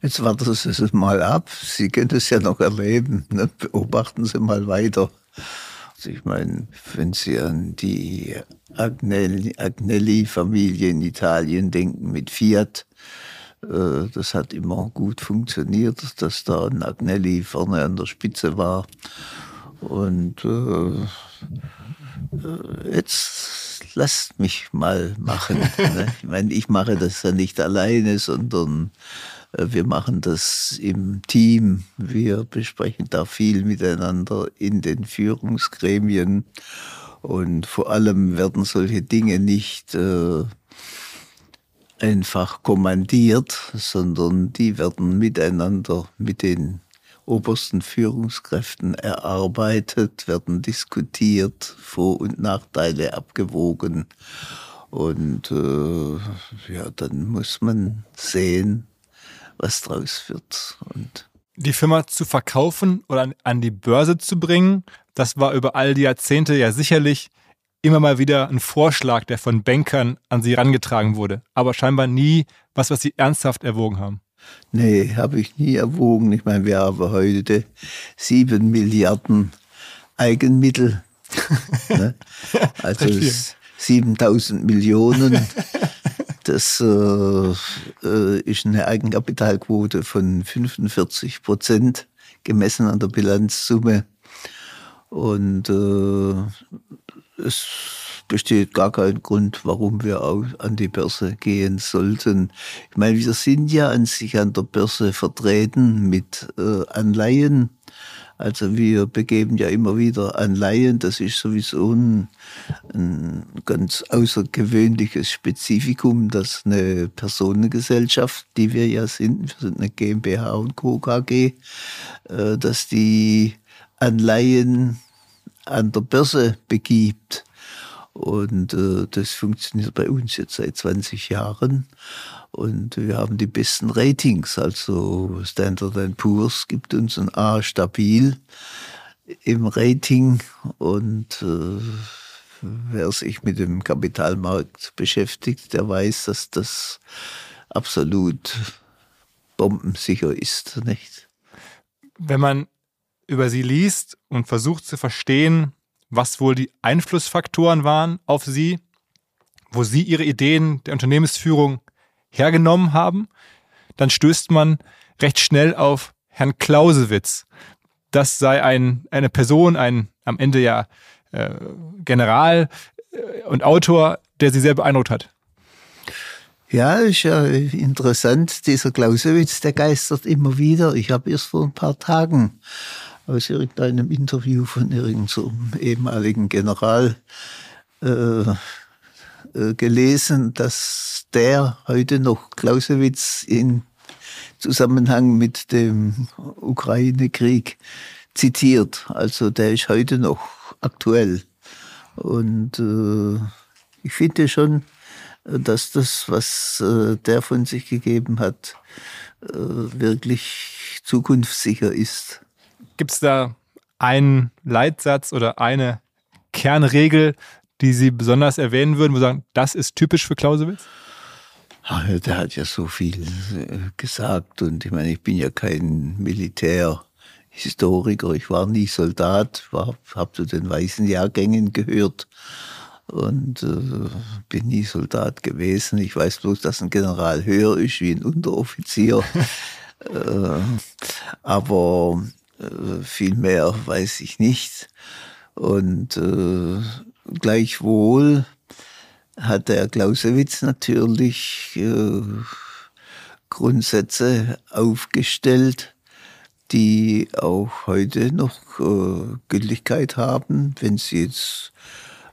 Jetzt warten Sie es mal ab. Sie können es ja noch erleben. Ne? Beobachten Sie mal weiter. Also ich meine, wenn Sie an die Agnelli-Familie in Italien denken mit Fiat, äh, das hat immer gut funktioniert, dass da ein Agnelli vorne an der Spitze war. Und äh, äh jetzt lasst mich mal machen. Ne? Ich meine, ich mache das ja nicht alleine, sondern wir machen das im Team. Wir besprechen da viel miteinander in den Führungsgremien. Und vor allem werden solche Dinge nicht äh, einfach kommandiert, sondern die werden miteinander mit den obersten Führungskräften erarbeitet, werden diskutiert, Vor- und Nachteile abgewogen. Und äh, ja, dann muss man sehen, was draus wird. Und die Firma zu verkaufen oder an die Börse zu bringen, das war über all die Jahrzehnte ja sicherlich immer mal wieder ein Vorschlag, der von Bankern an sie herangetragen wurde, aber scheinbar nie was, was sie ernsthaft erwogen haben. Nee, habe ich nie erwogen. Ich meine, wir haben heute sieben Milliarden Eigenmittel. ne? Also 7000 Millionen. Das äh, äh, ist eine Eigenkapitalquote von 45 Prozent gemessen an der Bilanzsumme. Und äh, es besteht gar kein Grund, warum wir auch an die Börse gehen sollten. Ich meine, wir sind ja an sich an der Börse vertreten mit äh, Anleihen also wir begeben ja immer wieder Anleihen. Das ist sowieso ein, ein ganz außergewöhnliches Spezifikum, dass eine Personengesellschaft, die wir ja sind, wir sind eine GmbH und Co. KG, äh, dass die Anleihen an der Börse begibt. Und äh, das funktioniert bei uns jetzt seit 20 Jahren. Und wir haben die besten Ratings. Also Standard Poor's gibt uns ein A stabil im Rating. Und äh, wer sich mit dem Kapitalmarkt beschäftigt, der weiß, dass das absolut bombensicher ist. Nicht? Wenn man über sie liest und versucht zu verstehen, was wohl die Einflussfaktoren waren auf sie, wo sie ihre Ideen der Unternehmensführung hergenommen haben, dann stößt man recht schnell auf Herrn Clausewitz. Das sei ein, eine Person, ein am Ende ja äh, General äh, und Autor, der sie sehr beeindruckt hat. Ja, ist ja interessant. Dieser Clausewitz, der geistert immer wieder. Ich habe erst vor ein paar Tagen aus irgendeinem Interview von irgendeinem ehemaligen General äh, äh, gelesen, dass der heute noch Clausewitz in Zusammenhang mit dem Ukraine-Krieg zitiert. Also der ist heute noch aktuell. Und äh, ich finde schon, dass das, was äh, der von sich gegeben hat, äh, wirklich zukunftssicher ist. Gibt es da einen Leitsatz oder eine Kernregel, die Sie besonders erwähnen würden, wo Sie sagen, das ist typisch für Clausewitz? Der hat ja so viel äh, gesagt und ich meine, ich bin ja kein Militärhistoriker, ich war nie Soldat, habe zu den weißen Jahrgängen gehört, und äh, bin nie Soldat gewesen. Ich weiß bloß, dass ein General höher ist wie ein Unteroffizier. äh, aber äh, viel mehr weiß ich nicht. Und äh, gleichwohl hat der Clausewitz natürlich äh, Grundsätze aufgestellt, die auch heute noch äh, Gültigkeit haben, wenn Sie jetzt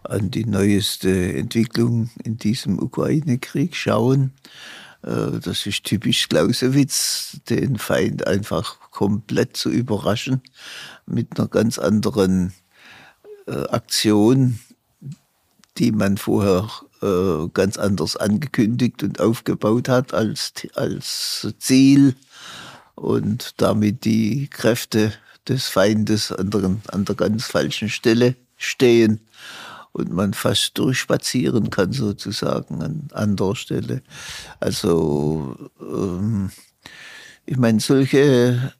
an die neueste Entwicklung in diesem Ukraine-Krieg schauen. Äh, das ist typisch Clausewitz, den Feind einfach komplett zu überraschen mit einer ganz anderen äh, Aktion, die man vorher äh, ganz anders angekündigt und aufgebaut hat als, als Ziel und damit die Kräfte des Feindes an der, an der ganz falschen Stelle stehen und man fast durchspazieren kann sozusagen an anderer Stelle. Also ähm, ich meine, solche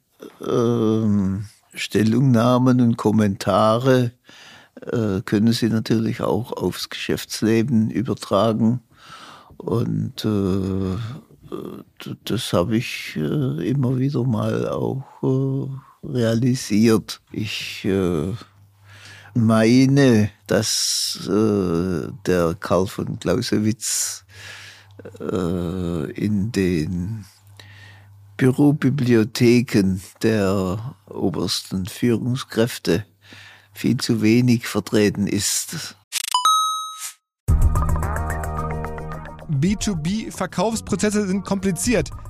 ähm, Stellungnahmen und Kommentare äh, können Sie natürlich auch aufs Geschäftsleben übertragen. Und äh, das habe ich äh, immer wieder mal auch äh, realisiert. Ich äh, meine, dass äh, der Karl von Clausewitz in den Bürobibliotheken der obersten Führungskräfte viel zu wenig vertreten ist. B2B-Verkaufsprozesse sind kompliziert.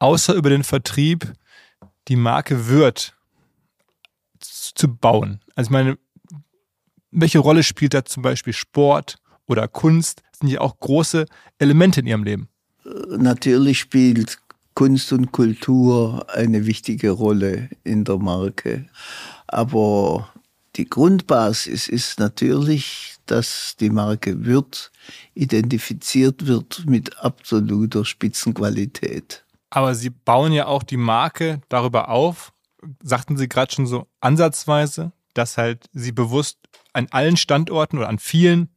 außer über den Vertrieb die Marke Wirt zu bauen? Also ich meine, welche Rolle spielt da zum Beispiel Sport oder Kunst? Das sind ja auch große Elemente in Ihrem Leben. Natürlich spielt Kunst und Kultur eine wichtige Rolle in der Marke. Aber die Grundbasis ist natürlich, dass die Marke Wirt identifiziert wird mit absoluter Spitzenqualität. Aber Sie bauen ja auch die Marke darüber auf, sagten Sie gerade schon so ansatzweise, dass halt Sie bewusst an allen Standorten oder an vielen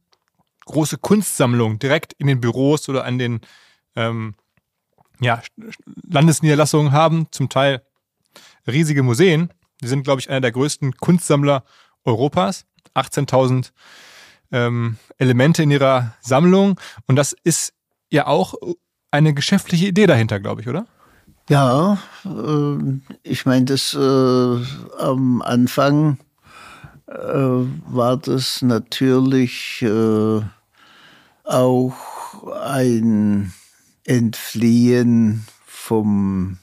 große Kunstsammlungen direkt in den Büros oder an den ähm, ja, Landesniederlassungen haben, zum Teil riesige Museen. Sie sind, glaube ich, einer der größten Kunstsammler Europas. 18.000 ähm, Elemente in ihrer Sammlung. Und das ist ja auch eine geschäftliche Idee dahinter, glaube ich, oder? Ja, äh, ich meine, das äh, am Anfang äh, war das natürlich äh, auch ein Entfliehen vom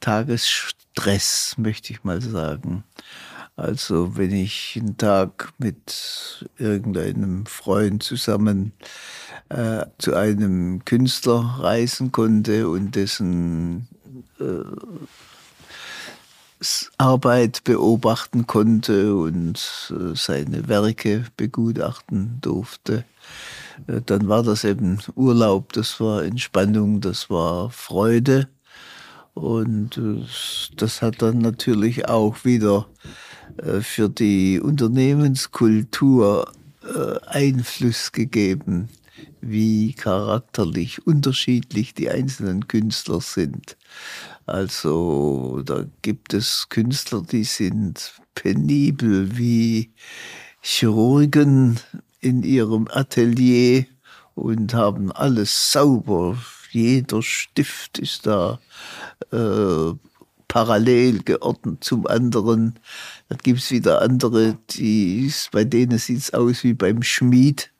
Tagesstress, möchte ich mal sagen. Also wenn ich einen Tag mit irgendeinem Freund zusammen äh, zu einem Künstler reisen konnte und dessen äh, Arbeit beobachten konnte und äh, seine Werke begutachten durfte. Äh, dann war das eben Urlaub, das war Entspannung, das war Freude. Und äh, das hat dann natürlich auch wieder für die Unternehmenskultur Einfluss gegeben, wie charakterlich unterschiedlich die einzelnen Künstler sind. Also da gibt es Künstler, die sind penibel wie Chirurgen in ihrem Atelier und haben alles sauber. Jeder Stift ist da äh, parallel geordnet zum anderen. Dann gibt es wieder andere, die, bei denen sieht es aus wie beim Schmied.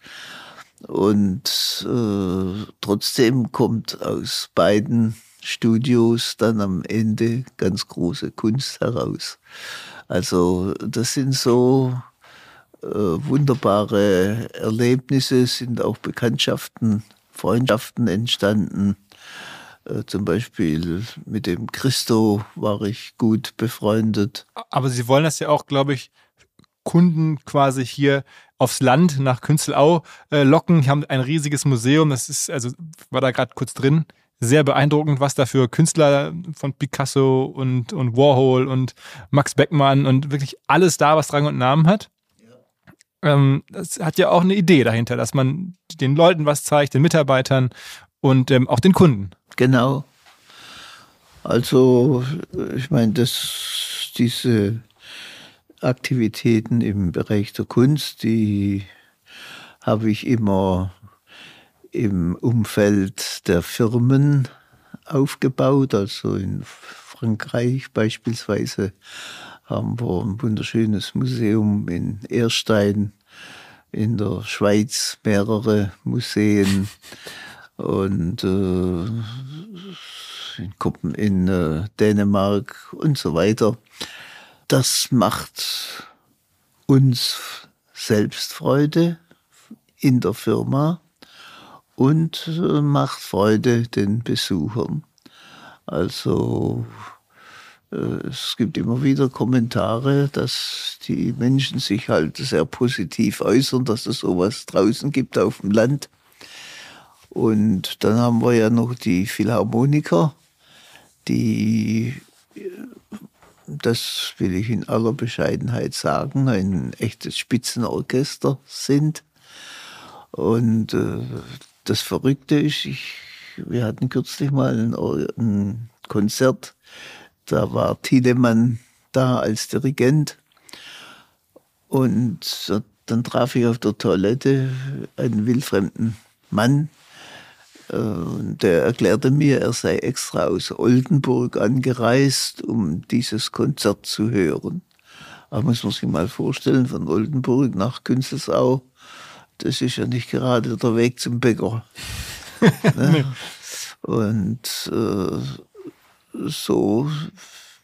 Und äh, trotzdem kommt aus beiden Studios dann am Ende ganz große Kunst heraus. Also das sind so äh, wunderbare Erlebnisse, sind auch Bekanntschaften, Freundschaften entstanden. Äh, zum Beispiel mit dem Christo war ich gut befreundet. Aber Sie wollen das ja auch, glaube ich, Kunden quasi hier aufs Land nach Künzelau äh, locken. Die haben ein riesiges Museum. Das ist, also war da gerade kurz drin sehr beeindruckend, was da für Künstler von Picasso und, und Warhol und Max Beckmann und wirklich alles da, was Rang und Namen hat. Ja. Ähm, das hat ja auch eine Idee dahinter, dass man den Leuten was zeigt, den Mitarbeitern und ähm, auch den Kunden. Genau. Also, ich meine, dass diese Aktivitäten im Bereich der Kunst, die habe ich immer im Umfeld der Firmen aufgebaut. Also in Frankreich beispielsweise haben wir ein wunderschönes Museum in Erstein, in der Schweiz mehrere Museen und äh, in, Kuppen in äh, Dänemark und so weiter. Das macht uns selbst Freude in der Firma und äh, macht Freude den Besuchern. Also äh, es gibt immer wieder Kommentare, dass die Menschen sich halt sehr positiv äußern, dass es sowas draußen gibt auf dem Land. Und dann haben wir ja noch die Philharmoniker, die, äh, das will ich in aller Bescheidenheit sagen, ein echtes Spitzenorchester sind. Und äh, das Verrückte ist, ich, wir hatten kürzlich mal ein, ein Konzert, da war Tiedemann da als Dirigent. Und dann traf ich auf der Toilette einen wildfremden Mann, äh, der erklärte mir, er sei extra aus Oldenburg angereist, um dieses Konzert zu hören. Aber muss man sich mal vorstellen, von Oldenburg nach Künzelsau das ist ja nicht gerade der Weg zum Bäcker. ne? Und äh, so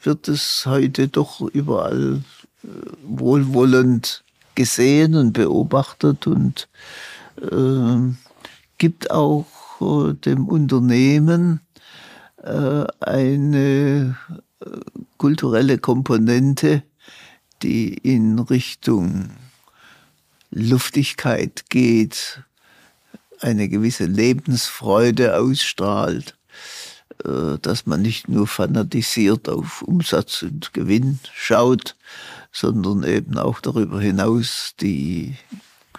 wird es heute doch überall äh, wohlwollend gesehen und beobachtet und äh, gibt auch äh, dem Unternehmen äh, eine äh, kulturelle Komponente, die in Richtung Luftigkeit geht, eine gewisse Lebensfreude ausstrahlt, dass man nicht nur fanatisiert auf Umsatz und Gewinn schaut, sondern eben auch darüber hinaus die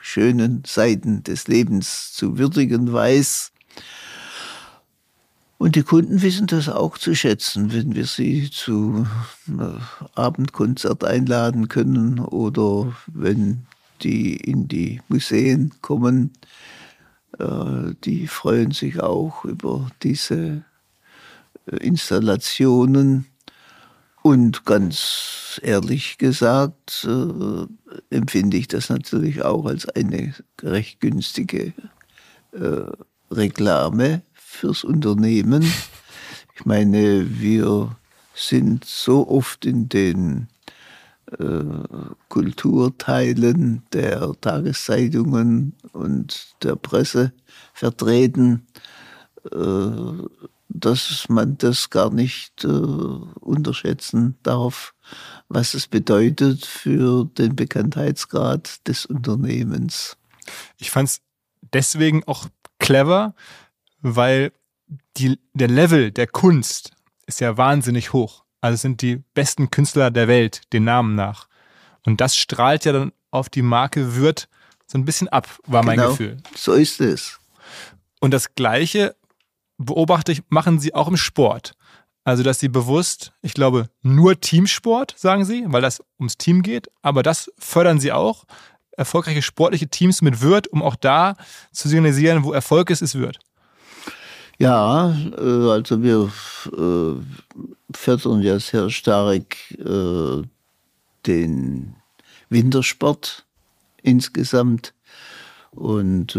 schönen Seiten des Lebens zu würdigen weiß. Und die Kunden wissen das auch zu schätzen, wenn wir sie zu Abendkonzert einladen können oder wenn die in die Museen kommen, äh, die freuen sich auch über diese äh, Installationen. Und ganz ehrlich gesagt äh, empfinde ich das natürlich auch als eine recht günstige Reklame fürs Unternehmen. Ich meine, wir sind so oft in den äh, Kulturteilen der Tageszeitungen und der Presse vertreten, äh, dass man das gar nicht äh, unterschätzen darf, was es bedeutet für den Bekanntheitsgrad des Unternehmens. Ich fand es deswegen auch clever, weil die, der Level der Kunst ist ja wahnsinnig hoch. Also sind die besten Künstler der Welt, den Namen nach. Und das strahlt ja dann auf die Marke Würth so ein bisschen ab, war mein Genau. Gefühl. So ist es. Und das Gleiche beobachte ich, machen sie auch im Sport. Also, dass sie bewusst, ich glaube, nur Teamsport, sagen sie, weil das ums Team geht, aber das fördern sie auch. Erfolgreiche sportliche Teams mit Wirt, um auch da zu signalisieren, wo Erfolg ist, ist Wirt. Ja, äh, also wir äh, fördern ja sehr stark äh, den Wintersport insgesamt. Und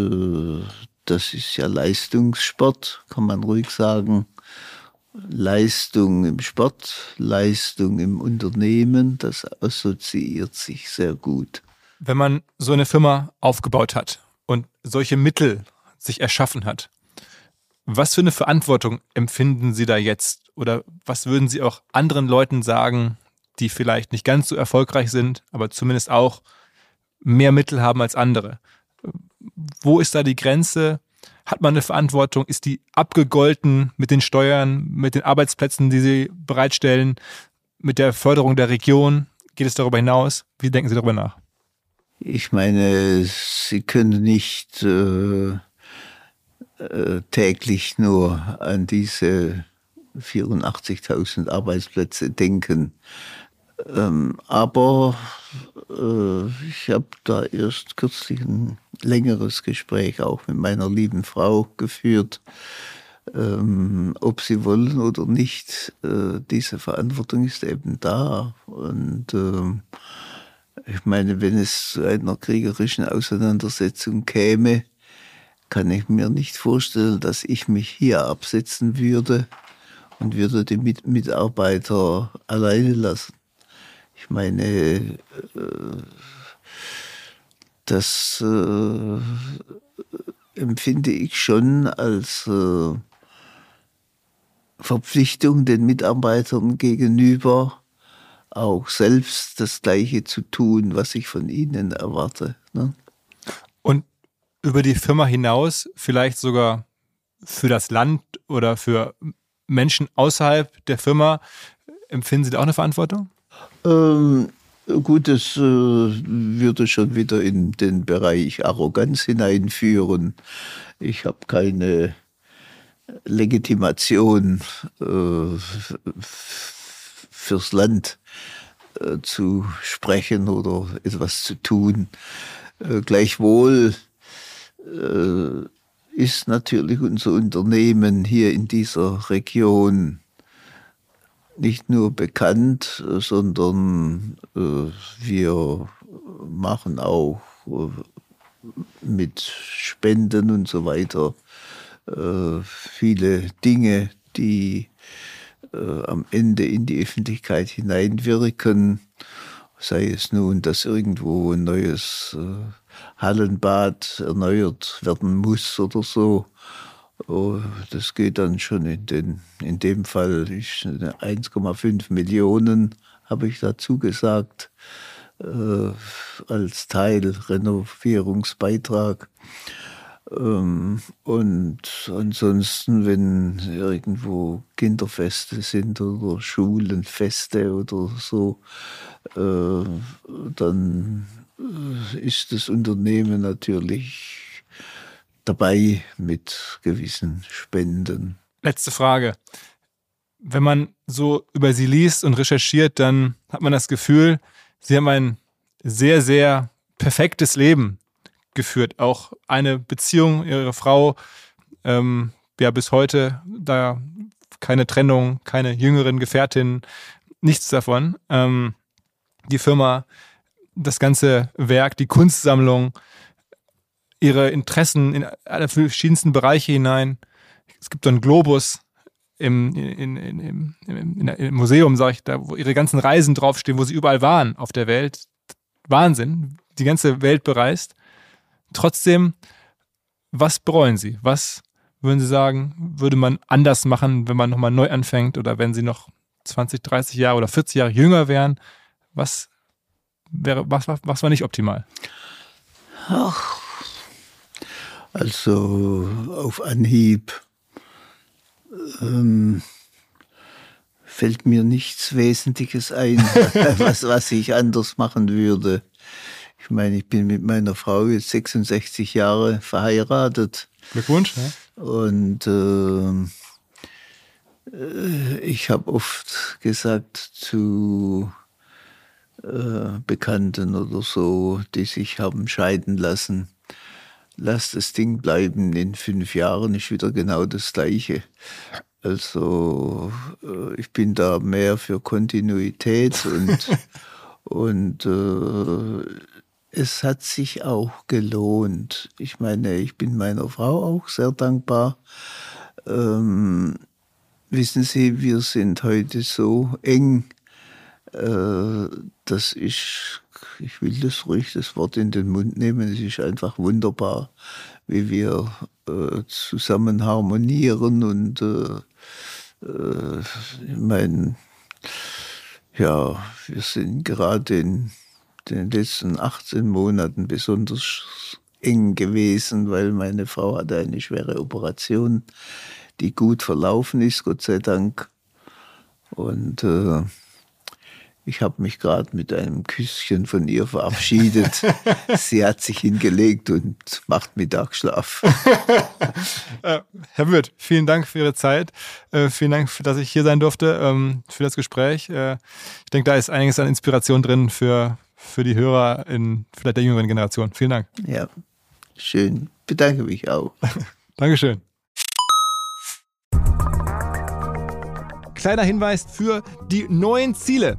das ist ja Leistungssport, kann man ruhig sagen. Leistung im Sport, Leistung im Unternehmen, das assoziiert sich sehr gut. Wenn man so eine Firma aufgebaut hat und solche Mittel sich erschaffen hat, was für eine Verantwortung empfinden Sie da jetzt? Oder was würden Sie auch anderen Leuten sagen, die vielleicht nicht ganz so erfolgreich sind, aber zumindest auch mehr Mittel haben als andere? Wo ist da die Grenze? Hat man eine Verantwortung? Ist die abgegolten mit den Steuern, mit den Arbeitsplätzen, die Sie bereitstellen, mit der Förderung der Region? Geht es darüber hinaus? Wie denken Sie darüber nach? Ich meine, Sie können nicht äh, äh, täglich nur an diese 84.000 Arbeitsplätze denken. Ähm, aber äh, ich habe da erst kürzlich ein längeres Gespräch auch mit meiner lieben Frau geführt, ähm, ob sie wollen oder nicht. Äh, diese Verantwortung ist eben da. Und ähm, ich meine, wenn es zu einer kriegerischen Auseinandersetzung käme, kann ich mir nicht vorstellen, dass ich mich hier absetzen würde und würde die Mit Mitarbeiter alleine lassen. Ich meine, äh, das äh, empfinde ich schon als äh, Verpflichtung den Mitarbeitern gegenüber, auch selbst das Gleiche zu tun, was ich von ihnen erwarte. Ne? Und über die Firma hinaus vielleicht sogar für das Land oder für Menschen außerhalb der Firma, empfinden Sie da auch eine Verantwortung? Ähm, gut, das äh, würde schon wieder in den Bereich Arroganz hineinführen. Ich habe keine Legitimation äh, fürs Land äh, zu sprechen oder etwas zu tun. Äh, gleichwohl äh, ist natürlich unser Unternehmen hier in dieser Region nicht nur bekannt, äh, sondern äh, wir machen auch äh, mit Spenden und so weiter viele Dinge, die äh, am Ende in die Öffentlichkeit hineinwirken. Sei es nun, dass irgendwo ein neues äh, Hallenbad erneuert werden muss oder so. Oh, das geht dann schon in, den, in dem Fall ist 1,5 Millionen, habe ich dazu gesagt, äh, als Teil Renovierungsbeitrag. Ähm, und ansonsten, wenn irgendwo Kinderfeste sind oder Schulenfeste oder so, äh, dann äh, ist das Unternehmen natürlich dabei mit gewissen Spenden. Letzte Frage. Wenn man so über sie liest und recherchiert, dann hat man das Gefühl, sie haben ein sehr, sehr perfektes Leben geführt. Auch eine Beziehung, ihre Frau, ähm, ja, bis heute da keine Trennung, keine jüngeren Gefährtin, nichts davon. Ähm, die Firma, das ganze Werk, die Kunstsammlung, ihre Interessen in alle verschiedensten Bereiche hinein. Es gibt so einen Globus im, in, in, im, im, Museum, sag ich, da, wo ihre ganzen Reisen draufstehen, wo sie überall waren auf der Welt. Wahnsinn, die ganze Welt bereist. Trotzdem, was bereuen Sie? Was würden Sie sagen, würde man anders machen, wenn man nochmal neu anfängt oder wenn Sie noch 20, 30 Jahre oder 40 Jahre jünger wären? Was wäre, was, was, was war nicht optimal? Ach, also auf Anhieb ähm, fällt mir nichts Wesentliches ein, was, was ich anders machen würde. Ich meine, ich bin mit meiner Frau jetzt 66 Jahre verheiratet. Glückwunsch. Ja. Und äh, ich habe oft gesagt zu äh, Bekannten oder so, die sich haben scheiden lassen, lass das Ding bleiben, in fünf Jahren ist wieder genau das gleiche. Also äh, ich bin da mehr für Kontinuität und, und äh, es hat sich auch gelohnt. Ich meine, ich bin meiner Frau auch sehr dankbar. Ähm, wissen Sie, wir sind heute so eng, äh, dass ich, ich will das ruhig das Wort in den Mund nehmen, es ist einfach wunderbar, wie wir äh, zusammen harmonieren und äh, äh, ich meine, ja, wir sind gerade in den letzten 18 Monaten besonders eng gewesen, weil meine Frau hatte eine schwere Operation, die gut verlaufen ist, Gott sei Dank. Und äh, ich habe mich gerade mit einem Küsschen von ihr verabschiedet. Sie hat sich hingelegt und macht Mittagsschlaf. äh, Herr Wirth, vielen Dank für Ihre Zeit. Äh, vielen Dank, dass ich hier sein durfte, ähm, für das Gespräch. Äh, ich denke, da ist einiges an Inspiration drin für, für die Hörer in vielleicht der jüngeren Generation. Vielen Dank. Ja, schön. Bedanke mich auch. Dankeschön. Kleiner Hinweis für die neuen Ziele